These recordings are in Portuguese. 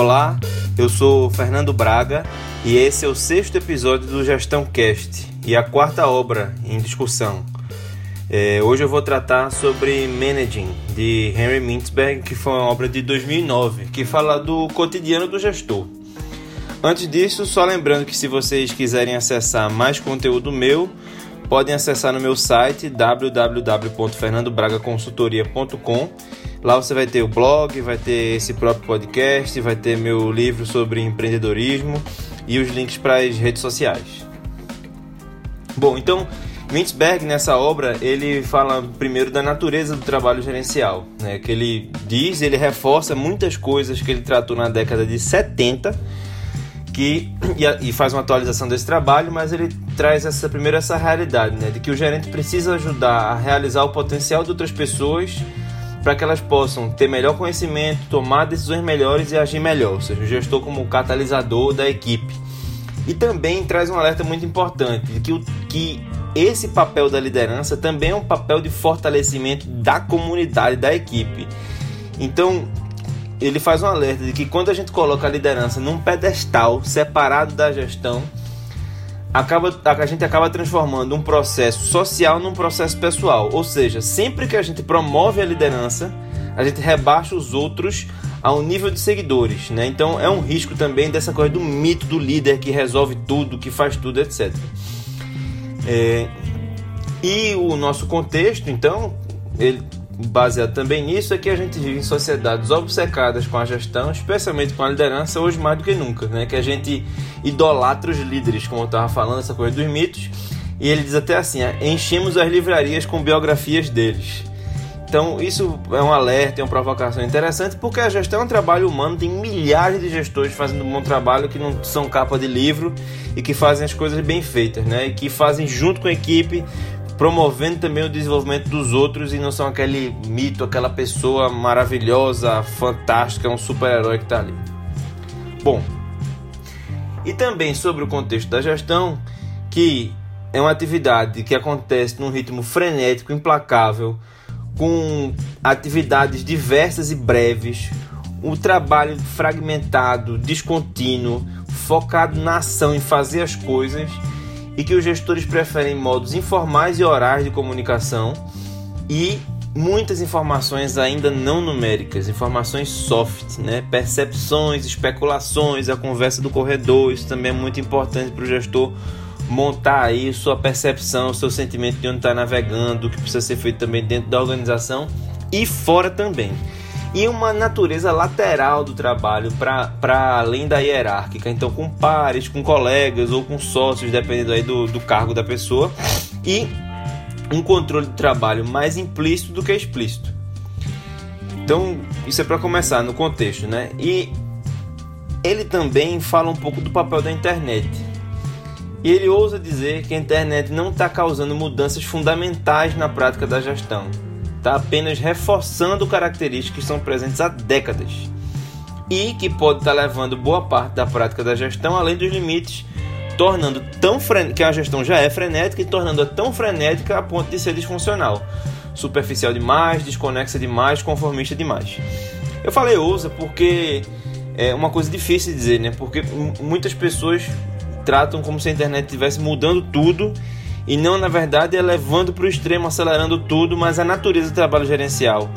Olá, eu sou Fernando Braga e esse é o sexto episódio do Gestão Cast e a quarta obra em discussão. É, hoje eu vou tratar sobre Managing de Henry Mintzberg, que foi uma obra de 2009 que fala do cotidiano do gestor. Antes disso, só lembrando que se vocês quiserem acessar mais conteúdo meu, podem acessar no meu site www.fernandobragaconsultoria.com Lá você vai ter o blog, vai ter esse próprio podcast, vai ter meu livro sobre empreendedorismo e os links para as redes sociais. Bom, então Mintzberg nessa obra ele fala primeiro da natureza do trabalho gerencial, né? Que ele diz, ele reforça muitas coisas que ele tratou na década de 70 que e, faz uma atualização desse trabalho, mas ele traz essa primeiro essa realidade, né, de que o gerente precisa ajudar a realizar o potencial de outras pessoas para que elas possam ter melhor conhecimento, tomar decisões melhores e agir melhor, ou seja, o gestor como catalisador da equipe. E também traz um alerta muito importante de que, o, que esse papel da liderança também é um papel de fortalecimento da comunidade, da equipe. Então, ele faz um alerta de que quando a gente coloca a liderança num pedestal separado da gestão, acaba, a gente acaba transformando um processo social num processo pessoal. Ou seja, sempre que a gente promove a liderança, a gente rebaixa os outros ao nível de seguidores, né? Então é um risco também dessa coisa do mito do líder que resolve tudo, que faz tudo, etc. É... E o nosso contexto, então, ele baseado também nisso, é que a gente vive em sociedades obcecadas com a gestão, especialmente com a liderança, hoje mais do que nunca, né? Que a gente idolatra os líderes, como eu estava falando, essa coisa dos mitos. E ele diz até assim: enchemos as livrarias com biografias deles. Então, isso é um alerta, é uma provocação interessante, porque a gestão é um trabalho humano, tem milhares de gestores fazendo um bom trabalho que não são capa de livro e que fazem as coisas bem feitas, né? E que fazem junto com a equipe promovendo também o desenvolvimento dos outros e não são aquele mito, aquela pessoa maravilhosa, fantástica, um super-herói que está ali. Bom, e também sobre o contexto da gestão, que é uma atividade que acontece num ritmo frenético, implacável, com atividades diversas e breves, um trabalho fragmentado, descontínuo, focado na ação, em fazer as coisas e que os gestores preferem modos informais e orais de comunicação e muitas informações ainda não numéricas, informações soft, né? percepções, especulações, a conversa do corredor, isso também é muito importante para o gestor montar aí sua percepção, seu sentimento de onde está navegando, o que precisa ser feito também dentro da organização e fora também e uma natureza lateral do trabalho para além da hierárquica, então com pares, com colegas ou com sócios, dependendo aí do, do cargo da pessoa, e um controle de trabalho mais implícito do que explícito. Então, isso é para começar no contexto, né? E ele também fala um pouco do papel da internet. E ele ousa dizer que a internet não está causando mudanças fundamentais na prática da gestão está apenas reforçando características que são presentes há décadas e que pode estar tá levando boa parte da prática da gestão além dos limites, tornando tão que a gestão já é frenética e tornando-a tão frenética a ponto de ser disfuncional, superficial demais, desconexa demais, conformista demais. Eu falei ousa porque é uma coisa difícil de dizer, né? Porque muitas pessoas tratam como se a internet estivesse mudando tudo e não, na verdade, é levando para o extremo, acelerando tudo, mas a natureza do trabalho gerencial.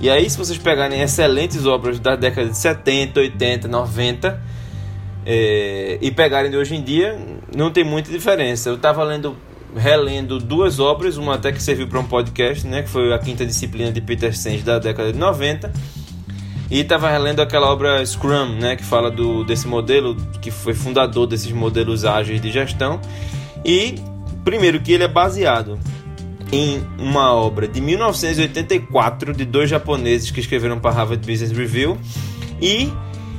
E aí, se vocês pegarem excelentes obras da década de 70, 80, 90 é, e pegarem de hoje em dia, não tem muita diferença. Eu estava lendo, relendo duas obras, uma até que serviu para um podcast, né, que foi a quinta disciplina de Peter Senge da década de 90. E estava relendo aquela obra Scrum, né, que fala do, desse modelo, que foi fundador desses modelos ágeis de gestão. E Primeiro, que ele é baseado em uma obra de 1984 de dois japoneses que escreveram para Harvard Business Review e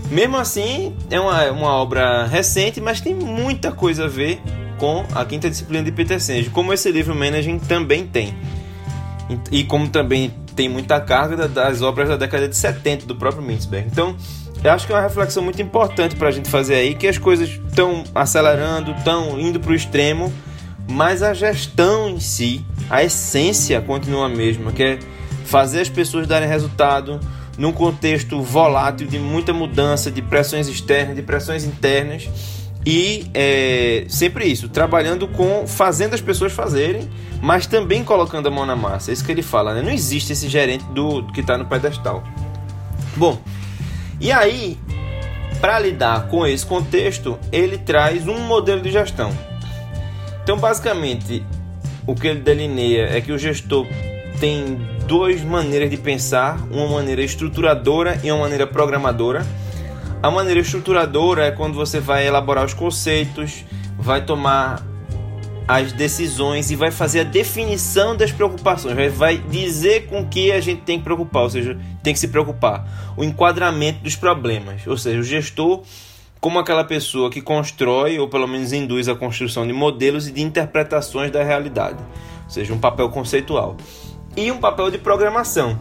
mesmo assim é uma, uma obra recente, mas tem muita coisa a ver com a quinta disciplina de Peter Senge, como esse livro Managing também tem. E como também tem muita carga das obras da década de 70 do próprio Mintzberg. Então, eu acho que é uma reflexão muito importante para a gente fazer aí, que as coisas estão acelerando, estão indo para o extremo, mas a gestão em si, a essência continua a mesma, que é fazer as pessoas darem resultado, num contexto volátil de muita mudança, de pressões externas, de pressões internas e é, sempre isso, trabalhando com fazendo as pessoas fazerem, mas também colocando a mão na massa. É isso que ele fala, né? Não existe esse gerente do, que está no pedestal. Bom, e aí, para lidar com esse contexto, ele traz um modelo de gestão. Então, basicamente, o que ele delineia é que o gestor tem duas maneiras de pensar, uma maneira estruturadora e uma maneira programadora. A maneira estruturadora é quando você vai elaborar os conceitos, vai tomar as decisões e vai fazer a definição das preocupações, vai dizer com que a gente tem que preocupar, ou seja, tem que se preocupar, o enquadramento dos problemas, ou seja, o gestor como aquela pessoa que constrói ou pelo menos induz a construção de modelos e de interpretações da realidade, ou seja, um papel conceitual e um papel de programação,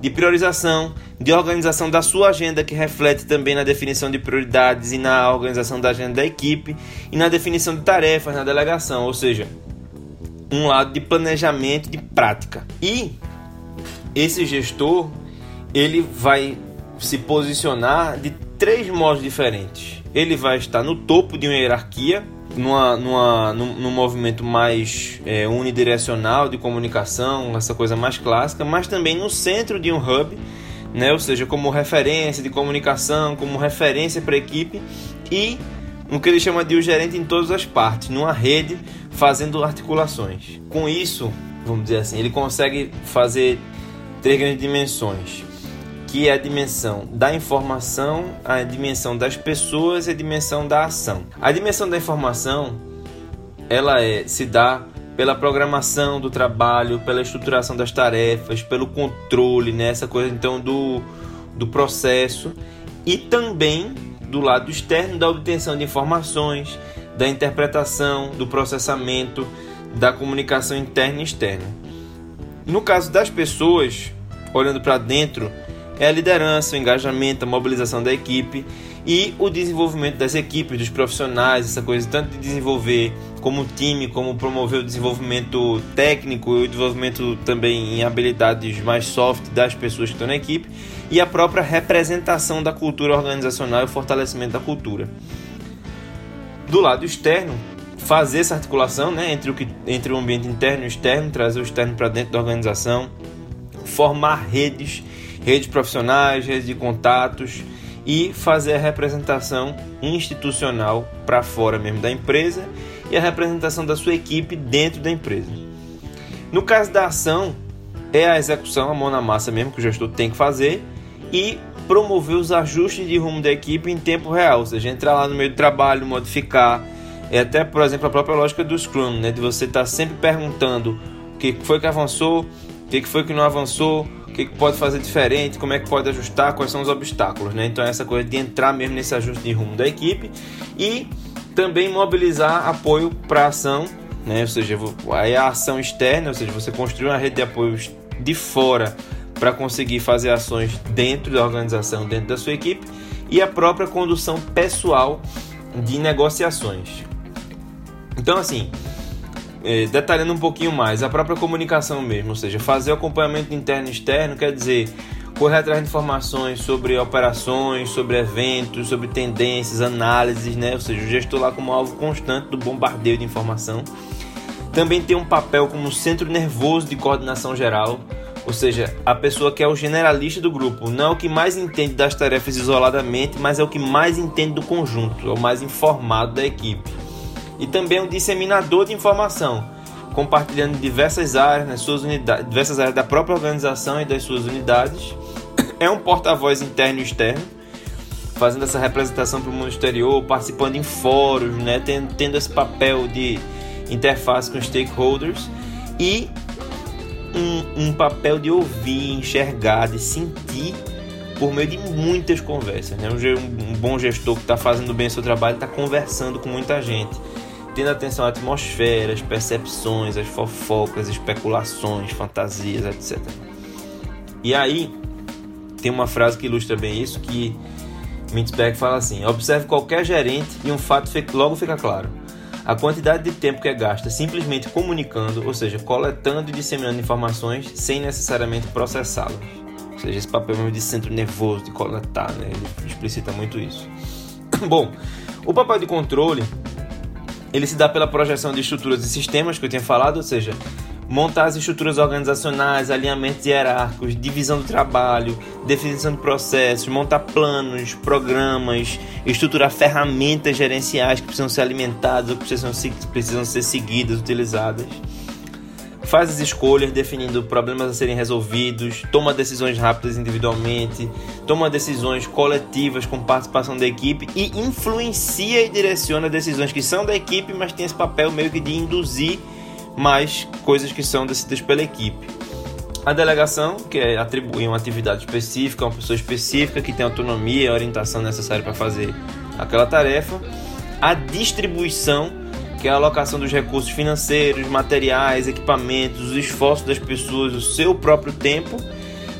de priorização, de organização da sua agenda, que reflete também na definição de prioridades e na organização da agenda da equipe e na definição de tarefas na delegação, ou seja, um lado de planejamento de prática. E esse gestor ele vai se posicionar de três modos diferentes. Ele vai estar no topo de uma hierarquia, numa, numa, num, num movimento mais é, unidirecional de comunicação, essa coisa mais clássica, mas também no centro de um hub, né? ou seja, como referência de comunicação, como referência para a equipe e no que ele chama de o gerente em todas as partes, numa rede fazendo articulações. Com isso, vamos dizer assim, ele consegue fazer três grandes dimensões que é a dimensão da informação, a dimensão das pessoas e a dimensão da ação. A dimensão da informação, ela é, se dá pela programação do trabalho, pela estruturação das tarefas, pelo controle, né, essa coisa então do, do processo e também do lado externo da obtenção de informações, da interpretação, do processamento, da comunicação interna e externa. No caso das pessoas, olhando para dentro, é a liderança, o engajamento, a mobilização da equipe e o desenvolvimento das equipes, dos profissionais, essa coisa tanto de desenvolver como time, como promover o desenvolvimento técnico e o desenvolvimento também em habilidades mais soft das pessoas que estão na equipe e a própria representação da cultura organizacional e o fortalecimento da cultura. Do lado externo, fazer essa articulação né, entre, o que, entre o ambiente interno e externo, trazer o externo para dentro da organização, formar redes redes profissionais, redes de contatos e fazer a representação institucional para fora mesmo da empresa e a representação da sua equipe dentro da empresa. No caso da ação, é a execução, a mão na massa mesmo que o gestor tem que fazer e promover os ajustes de rumo da equipe em tempo real, ou seja, entrar lá no meio do trabalho, modificar, é até, por exemplo, a própria lógica do Scrum, né, de você estar tá sempre perguntando o que foi que avançou, o que foi que não avançou, que pode fazer diferente, como é que pode ajustar, quais são os obstáculos, né? Então essa coisa de entrar mesmo nesse ajuste de rumo da equipe e também mobilizar apoio para ação, né? Ou seja, aí a ação externa, ou seja, você construir uma rede de apoios de fora para conseguir fazer ações dentro da organização, dentro da sua equipe e a própria condução pessoal de negociações. Então assim, detalhando um pouquinho mais, a própria comunicação mesmo, ou seja, fazer acompanhamento interno e externo quer dizer correr atrás de informações sobre operações, sobre eventos, sobre tendências, análises, né? Ou seja, o gestor lá como alvo constante do bombardeio de informação. Também tem um papel como centro nervoso de coordenação geral, ou seja, a pessoa que é o generalista do grupo, não é o que mais entende das tarefas isoladamente, mas é o que mais entende do conjunto, é o mais informado da equipe e também um disseminador de informação, compartilhando diversas áreas nas suas unidades, diversas áreas da própria organização e das suas unidades. É um porta-voz interno e externo, fazendo essa representação para o mundo exterior, participando em fóruns, né, tendo, tendo esse papel de interface com stakeholders e um, um papel de ouvir, enxergar, de sentir por meio de muitas conversas. Né? Um, um bom gestor que está fazendo bem o seu trabalho está conversando com muita gente tendo atenção à atmosfera, as percepções, as fofocas, especulações, fantasias, etc. E aí tem uma frase que ilustra bem isso que Mintzberg fala assim: observe qualquer gerente e um fato logo fica claro. A quantidade de tempo que é gasta simplesmente comunicando, ou seja, coletando e disseminando informações sem necessariamente processá-las. Ou seja, esse papel mesmo de centro nervoso, de coletar, né? Ele explicita muito isso. Bom, o papel de controle ele se dá pela projeção de estruturas e sistemas que eu tinha falado, ou seja, montar as estruturas organizacionais, alinhamentos hierárquicos, divisão do trabalho, definição de processos, montar planos, programas, estruturar ferramentas gerenciais que precisam ser alimentadas ou que precisam, precisam ser seguidas, utilizadas. Faz as escolhas definindo problemas a serem resolvidos, toma decisões rápidas individualmente, toma decisões coletivas com participação da equipe e influencia e direciona decisões que são da equipe, mas tem esse papel meio que de induzir mais coisas que são decididas pela equipe. A delegação, que é atribuir uma atividade específica a uma pessoa específica que tem autonomia e orientação necessária para fazer aquela tarefa. A distribuição, que é a alocação dos recursos financeiros, materiais, equipamentos, os esforços das pessoas, o seu próprio tempo.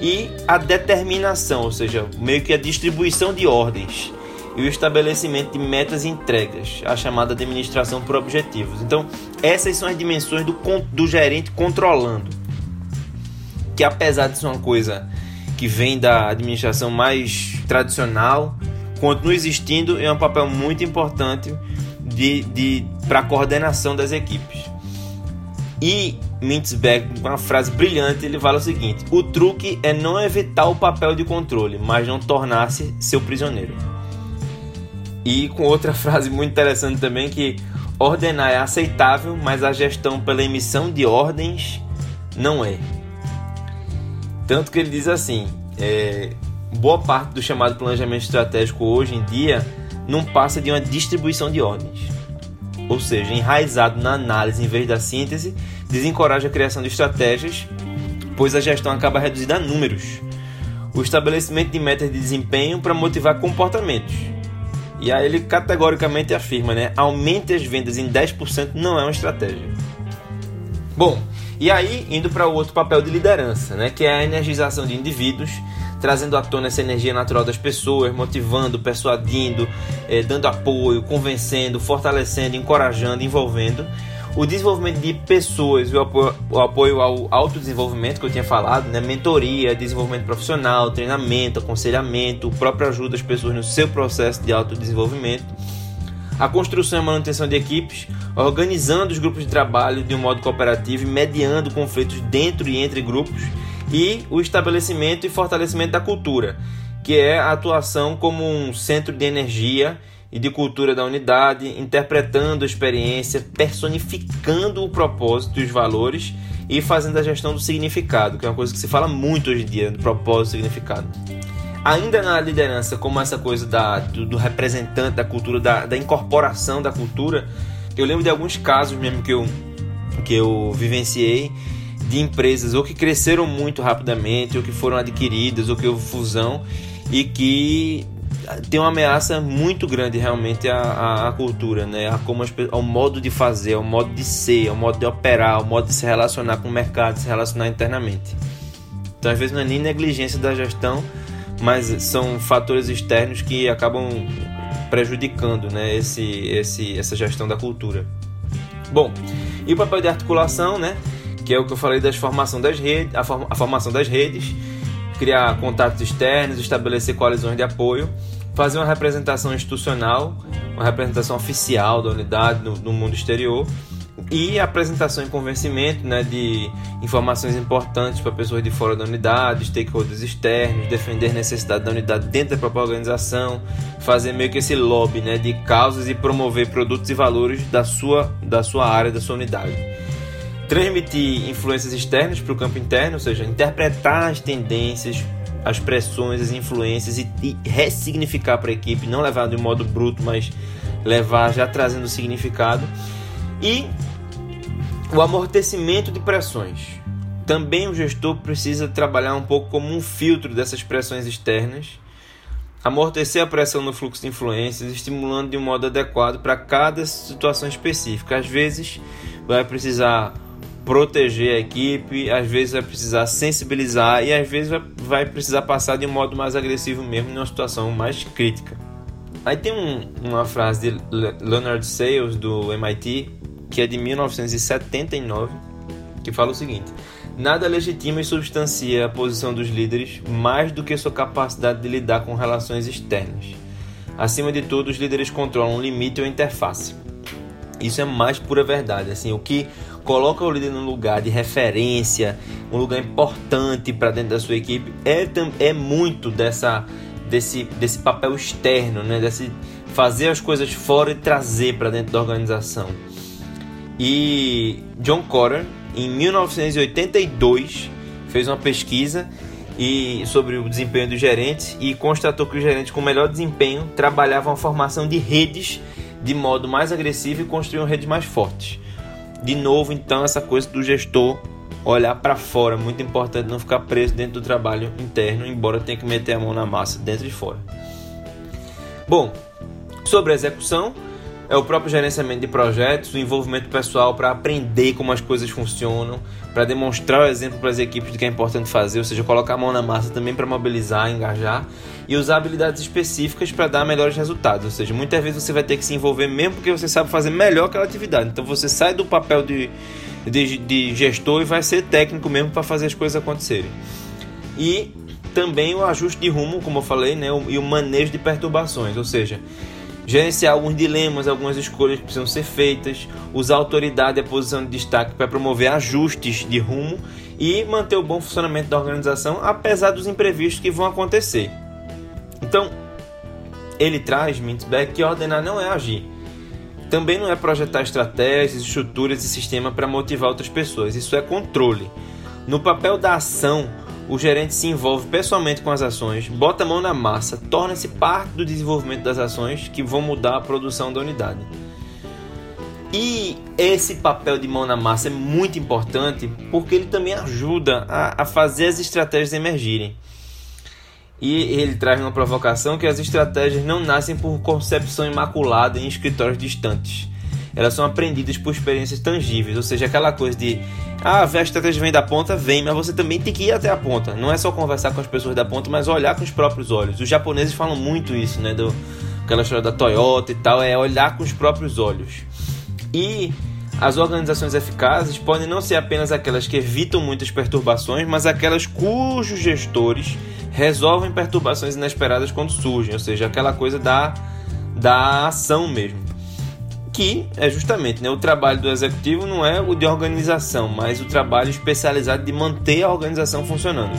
E a determinação, ou seja, meio que a distribuição de ordens e o estabelecimento de metas e entregas, a chamada administração por objetivos. Então, essas são as dimensões do, do gerente controlando. Que apesar de ser uma coisa que vem da administração mais tradicional, continua existindo e é um papel muito importante de, de, para coordenação das equipes. E Mintzberg, uma frase brilhante, ele fala o seguinte: o truque é não evitar o papel de controle, mas não tornar-se seu prisioneiro. E com outra frase muito interessante também que ordenar é aceitável, mas a gestão pela emissão de ordens não é. Tanto que ele diz assim, é, boa parte do chamado planejamento estratégico hoje em dia não passa de uma distribuição de ordens. Ou seja, enraizado na análise em vez da síntese, desencoraja a criação de estratégias, pois a gestão acaba reduzida a números. O estabelecimento de metas de desempenho para motivar comportamentos e aí ele categoricamente afirma, né? Aumente as vendas em 10% não é uma estratégia. Bom, e aí indo para o outro papel de liderança, né? Que é a energização de indivíduos, trazendo à tona essa energia natural das pessoas, motivando, persuadindo, eh, dando apoio, convencendo, fortalecendo, encorajando, envolvendo. O desenvolvimento de pessoas, o apoio, o apoio ao autodesenvolvimento que eu tinha falado, né? mentoria, desenvolvimento profissional, treinamento, aconselhamento, própria ajuda às pessoas no seu processo de autodesenvolvimento, a construção e manutenção de equipes, organizando os grupos de trabalho de um modo cooperativo e mediando conflitos dentro e entre grupos, e o estabelecimento e fortalecimento da cultura, que é a atuação como um centro de energia e de cultura da unidade, interpretando a experiência, personificando o propósito e os valores e fazendo a gestão do significado, que é uma coisa que se fala muito hoje em dia, do propósito e significado. Ainda na liderança, como essa coisa da, do, do representante da cultura, da, da incorporação da cultura, eu lembro de alguns casos mesmo que eu, que eu vivenciei de empresas ou que cresceram muito rapidamente, ou que foram adquiridas, ou que houve fusão, e que tem uma ameaça muito grande realmente à, à, cultura, né? A como as, ao modo de fazer, ao modo de ser, ao modo de operar, ao modo de se relacionar com o mercado, se relacionar internamente. Então, às vezes, não é nem negligência da gestão, mas são fatores externos que acabam prejudicando né, esse, esse, essa gestão da cultura. Bom, e o papel de articulação, né? Que é o que eu falei das formação das redes, a, form, a formação das redes, criar contatos externos, estabelecer coalizões de apoio fazer uma representação institucional, uma representação oficial da unidade no, no mundo exterior e apresentação e convencimento né, de informações importantes para pessoas de fora da unidade, stakeholders externos, defender a necessidade da unidade dentro da própria organização, fazer meio que esse lobby né, de causas e promover produtos e valores da sua, da sua área, da sua unidade. Transmitir influências externas para o campo interno, ou seja, interpretar as tendências, as pressões, as influências e, e ressignificar para a equipe, não levar de um modo bruto, mas levar já trazendo significado. E o amortecimento de pressões. Também o gestor precisa trabalhar um pouco como um filtro dessas pressões externas, amortecer a pressão no fluxo de influências, estimulando de um modo adequado para cada situação específica. Às vezes vai precisar proteger a equipe, às vezes vai precisar sensibilizar e às vezes vai precisar passar de um modo mais agressivo mesmo numa situação mais crítica. Aí tem um, uma frase de Leonard Sales do MIT que é de 1979 que fala o seguinte: Nada legitima e substancia a posição dos líderes mais do que sua capacidade de lidar com relações externas. Acima de tudo, os líderes controlam um limite ou interface. Isso é mais pura verdade. Assim, o que coloca o líder num lugar de referência, um lugar importante para dentro da sua equipe, é, é muito dessa, desse, desse papel externo, né? Desse fazer as coisas fora e trazer para dentro da organização. E John Cotter, em 1982, fez uma pesquisa e sobre o desempenho dos gerentes e constatou que os gerentes com melhor desempenho trabalhavam a formação de redes de modo mais agressivo e construíam redes mais fortes. De novo, então, essa coisa do gestor olhar para fora, muito importante não ficar preso dentro do trabalho interno, embora tenha que meter a mão na massa dentro e fora. Bom, sobre a execução, é o próprio gerenciamento de projetos, o envolvimento pessoal para aprender como as coisas funcionam, para demonstrar o exemplo para as equipes de que é importante fazer, ou seja, colocar a mão na massa também para mobilizar, engajar e usar habilidades específicas para dar melhores resultados. Ou seja, muitas vezes você vai ter que se envolver mesmo porque você sabe fazer melhor aquela atividade. Então você sai do papel de, de, de gestor e vai ser técnico mesmo para fazer as coisas acontecerem. E também o ajuste de rumo, como eu falei, né, e o manejo de perturbações, ou seja, gerenciar alguns dilemas, algumas escolhas que precisam ser feitas, usar a autoridade e a posição de destaque para promover ajustes de rumo e manter o bom funcionamento da organização, apesar dos imprevistos que vão acontecer. Então, ele traz, Mintzberg, que ordenar não é agir. Também não é projetar estratégias, estruturas e sistema para motivar outras pessoas. Isso é controle. No papel da ação, o gerente se envolve pessoalmente com as ações, bota a mão na massa, torna-se parte do desenvolvimento das ações que vão mudar a produção da unidade. E esse papel de mão na massa é muito importante porque ele também ajuda a, a fazer as estratégias emergirem. E ele traz uma provocação que as estratégias não nascem por concepção imaculada em escritórios distantes elas são aprendidas por experiências tangíveis, ou seja, aquela coisa de ah, a estratégia vem da ponta, vem, mas você também tem que ir até a ponta. Não é só conversar com as pessoas da ponta, mas olhar com os próprios olhos. Os japoneses falam muito isso, né, do aquela história da Toyota e tal, é olhar com os próprios olhos. E as organizações eficazes podem não ser apenas aquelas que evitam muitas perturbações, mas aquelas cujos gestores resolvem perturbações inesperadas quando surgem, ou seja, aquela coisa da, da ação mesmo que é justamente né, o trabalho do executivo não é o de organização, mas o trabalho especializado de manter a organização funcionando.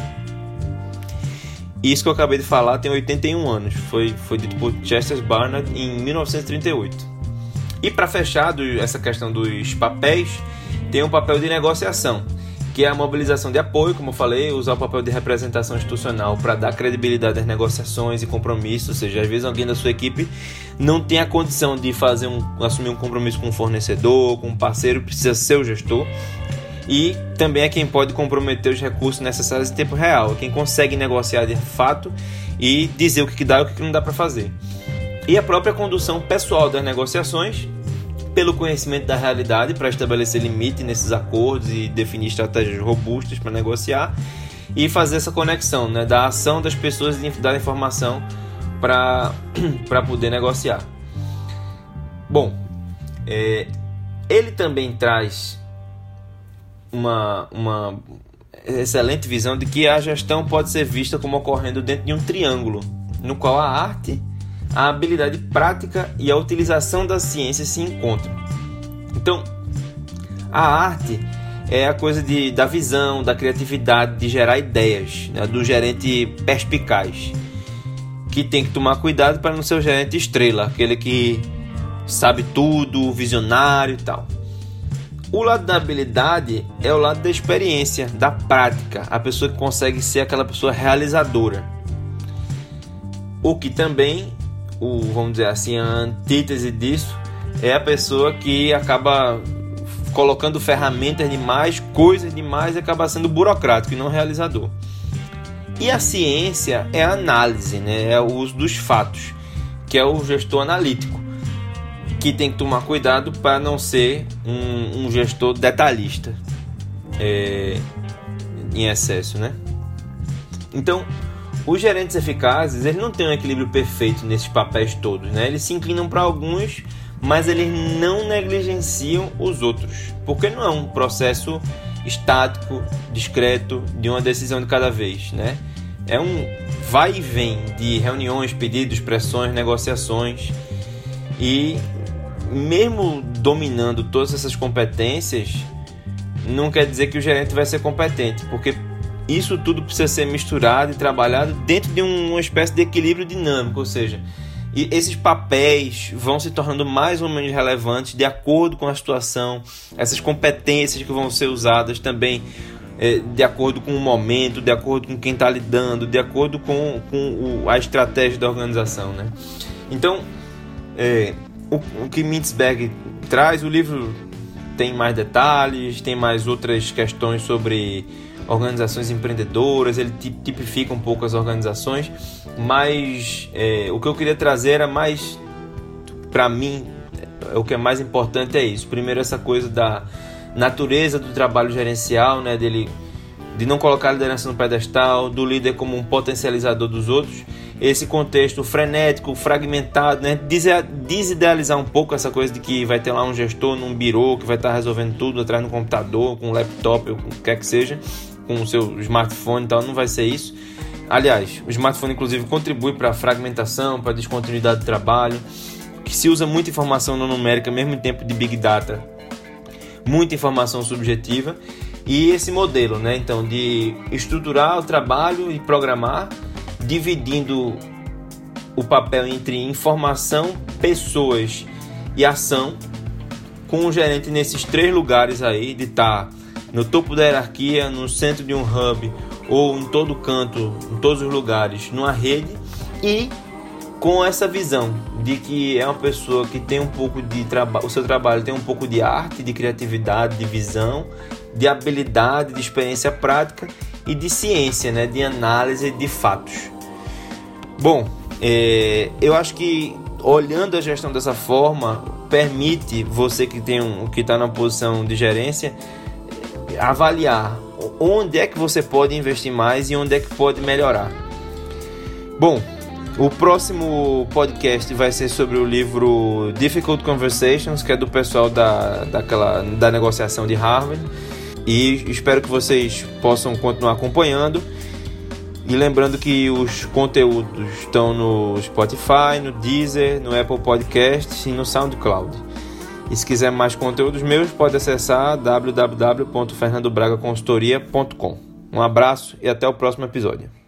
Isso que eu acabei de falar tem 81 anos, foi, foi dito por Chester Barnard em 1938. E para fechar essa questão dos papéis, tem um papel de negociação que é a mobilização de apoio, como eu falei, usar o papel de representação institucional para dar credibilidade às negociações e compromissos, ou seja, às vezes alguém da sua equipe não tem a condição de fazer um, assumir um compromisso com um fornecedor, com um parceiro, precisa ser o gestor. E também é quem pode comprometer os recursos necessários em tempo real, é quem consegue negociar de fato e dizer o que dá e o que não dá para fazer. E a própria condução pessoal das negociações pelo conhecimento da realidade para estabelecer limite nesses acordos e definir estratégias robustas para negociar e fazer essa conexão né, da ação das pessoas e da informação para poder negociar. Bom, é, ele também traz uma, uma excelente visão de que a gestão pode ser vista como ocorrendo dentro de um triângulo, no qual a arte a habilidade prática e a utilização da ciência se encontram. Então, a arte é a coisa de, da visão, da criatividade, de gerar ideias, né? do gerente perspicaz, que tem que tomar cuidado para não ser o gerente estrela, aquele que sabe tudo, visionário e tal. O lado da habilidade é o lado da experiência, da prática, a pessoa que consegue ser aquela pessoa realizadora. O que também o, vamos dizer assim, a antítese disso é a pessoa que acaba colocando ferramentas demais, coisas demais e acaba sendo burocrático e não realizador. E a ciência é a análise, né? é o uso dos fatos, que é o gestor analítico, que tem que tomar cuidado para não ser um, um gestor detalhista é, em excesso, né? Então, os gerentes eficazes, eles não têm um equilíbrio perfeito nesses papéis todos, né? Eles se inclinam para alguns, mas eles não negligenciam os outros, porque não é um processo estático, discreto, de uma decisão de cada vez, né? É um vai e vem de reuniões, pedidos, pressões, negociações e mesmo dominando todas essas competências, não quer dizer que o gerente vai ser competente, porque isso tudo precisa ser misturado e trabalhado dentro de uma espécie de equilíbrio dinâmico, ou seja, e esses papéis vão se tornando mais ou menos relevantes de acordo com a situação, essas competências que vão ser usadas também é, de acordo com o momento, de acordo com quem está lidando, de acordo com, com o, a estratégia da organização. Né? Então, é, o, o que Mintzberg traz, o livro tem mais detalhes, tem mais outras questões sobre organizações empreendedoras, ele tipifica um pouco as organizações, mas é, o que eu queria trazer era mais, para mim, o que é mais importante é isso. Primeiro, essa coisa da natureza do trabalho gerencial, né, dele de não colocar a liderança no pedestal, do líder como um potencializador dos outros, esse contexto frenético, fragmentado, né? desidealizar um pouco essa coisa de que vai ter lá um gestor num birô que vai estar resolvendo tudo atrás do computador, com um laptop, ou com o que quer que seja, com o seu smartphone e tal, não vai ser isso. Aliás, o smartphone inclusive contribui para a fragmentação, para a descontinuidade do trabalho, que se usa muita informação não numérica, mesmo em tempo de Big Data, muita informação subjetiva e esse modelo, né? Então, de estruturar o trabalho e programar, dividindo o papel entre informação, pessoas e ação, com o gerente nesses três lugares aí, de estar tá no topo da hierarquia, no centro de um hub ou em todo canto, em todos os lugares, numa rede e com essa visão de que é uma pessoa que tem um pouco de trabalho, o seu trabalho tem um pouco de arte, de criatividade, de visão, de habilidade, de experiência prática e de ciência, né, de análise de fatos. Bom, é, eu acho que olhando a gestão dessa forma permite você que tem um que está na posição de gerência avaliar onde é que você pode investir mais e onde é que pode melhorar. Bom, o próximo podcast vai ser sobre o livro Difficult Conversations, que é do pessoal da, daquela, da negociação de Harvard. E espero que vocês possam continuar acompanhando. E lembrando que os conteúdos estão no Spotify, no Deezer, no Apple Podcasts e no SoundCloud. E se quiser mais conteúdos meus, pode acessar www.fernandobragaconsultoria.com. Um abraço e até o próximo episódio.